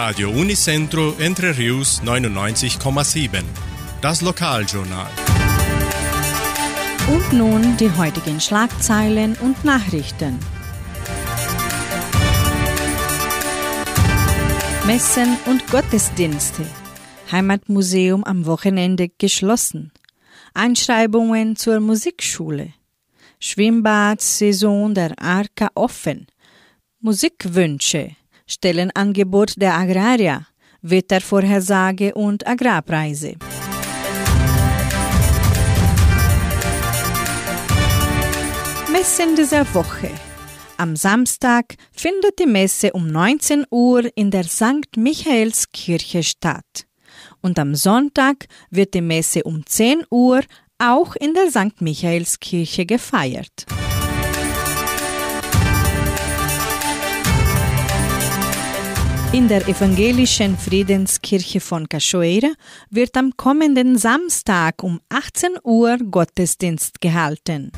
Radio Unicentro Entre Rius 99,7. Das Lokaljournal. Und nun die heutigen Schlagzeilen und Nachrichten. Messen und Gottesdienste. Heimatmuseum am Wochenende geschlossen. Einschreibungen zur Musikschule. Schwimmbadsaison der Arka offen. Musikwünsche. Stellenangebot der Agrarier. Wettervorhersage und Agrarpreise. Messen dieser Woche. Am Samstag findet die Messe um 19 Uhr in der St. Michaelskirche statt. Und am Sonntag wird die Messe um 10 Uhr auch in der St. Michaelskirche gefeiert. In der evangelischen Friedenskirche von Cachoeira wird am kommenden Samstag um 18 Uhr Gottesdienst gehalten.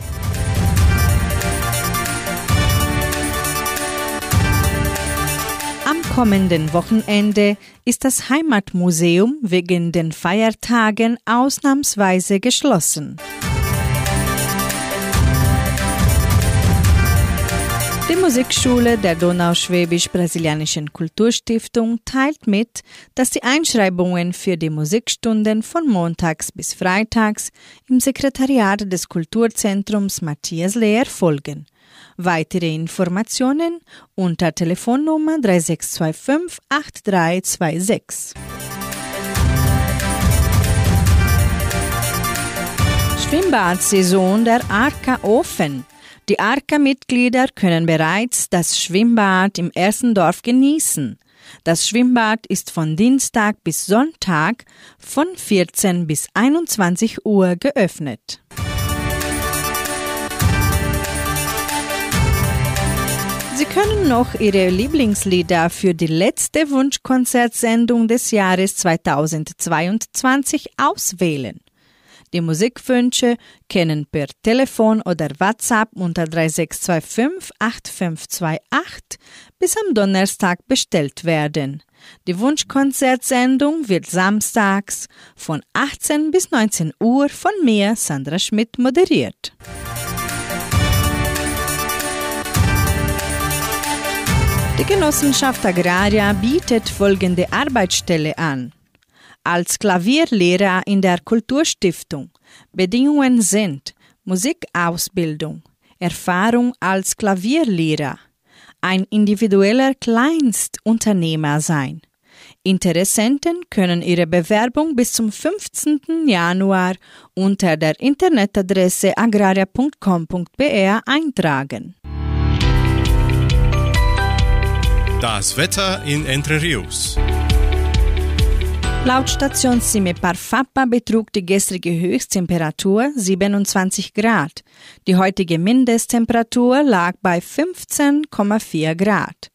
Am kommenden Wochenende ist das Heimatmuseum wegen den Feiertagen ausnahmsweise geschlossen. Die Musikschule der Donauschwäbisch-Brasilianischen Kulturstiftung teilt mit, dass die Einschreibungen für die Musikstunden von montags bis freitags im Sekretariat des Kulturzentrums Matthias Lehr folgen. Weitere Informationen unter Telefonnummer 3625 8326. Schwimmbadsaison der Arka Ofen. Die Arka-Mitglieder können bereits das Schwimmbad im ersten Dorf genießen. Das Schwimmbad ist von Dienstag bis Sonntag von 14 bis 21 Uhr geöffnet. Sie können noch Ihre Lieblingslieder für die letzte Wunschkonzertsendung des Jahres 2022 auswählen. Die Musikwünsche können per Telefon oder WhatsApp unter 3625 8528 bis am Donnerstag bestellt werden. Die Wunschkonzertsendung wird samstags von 18 bis 19 Uhr von mir, Sandra Schmidt, moderiert. Die Genossenschaft Agraria bietet folgende Arbeitsstelle an als Klavierlehrer in der Kulturstiftung. Bedingungen sind Musikausbildung, Erfahrung als Klavierlehrer, ein individueller Kleinstunternehmer sein. Interessenten können ihre Bewerbung bis zum 15. Januar unter der Internetadresse agraria.com.br eintragen. Das Wetter in Entre Rios. Laut Station Simepar Fappa betrug die gestrige Höchsttemperatur 27 Grad. Die heutige Mindesttemperatur lag bei 15,4 Grad.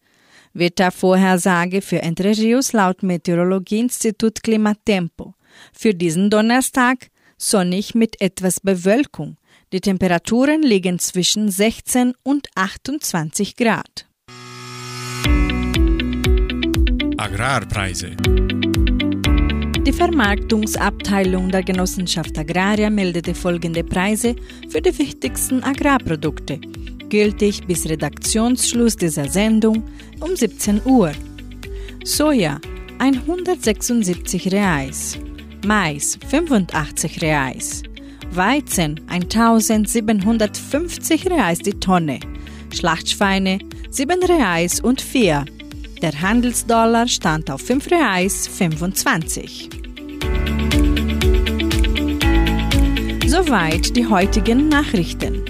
Wettervorhersage für Entre Rios laut Meteorologieinstitut Klimatempo. Für diesen Donnerstag sonnig mit etwas Bewölkung. Die Temperaturen liegen zwischen 16 und 28 Grad. Agrarpreise. Die Vermarktungsabteilung der Genossenschaft Agraria meldete folgende Preise für die wichtigsten Agrarprodukte, gültig bis Redaktionsschluss dieser Sendung um 17 Uhr. Soja 176 Reais, Mais 85 Reais, Weizen 1750 Reais die Tonne, Schlachtschweine 7 Reais und 4 der Handelsdollar stand auf 5 Reais 25. Soweit die heutigen Nachrichten.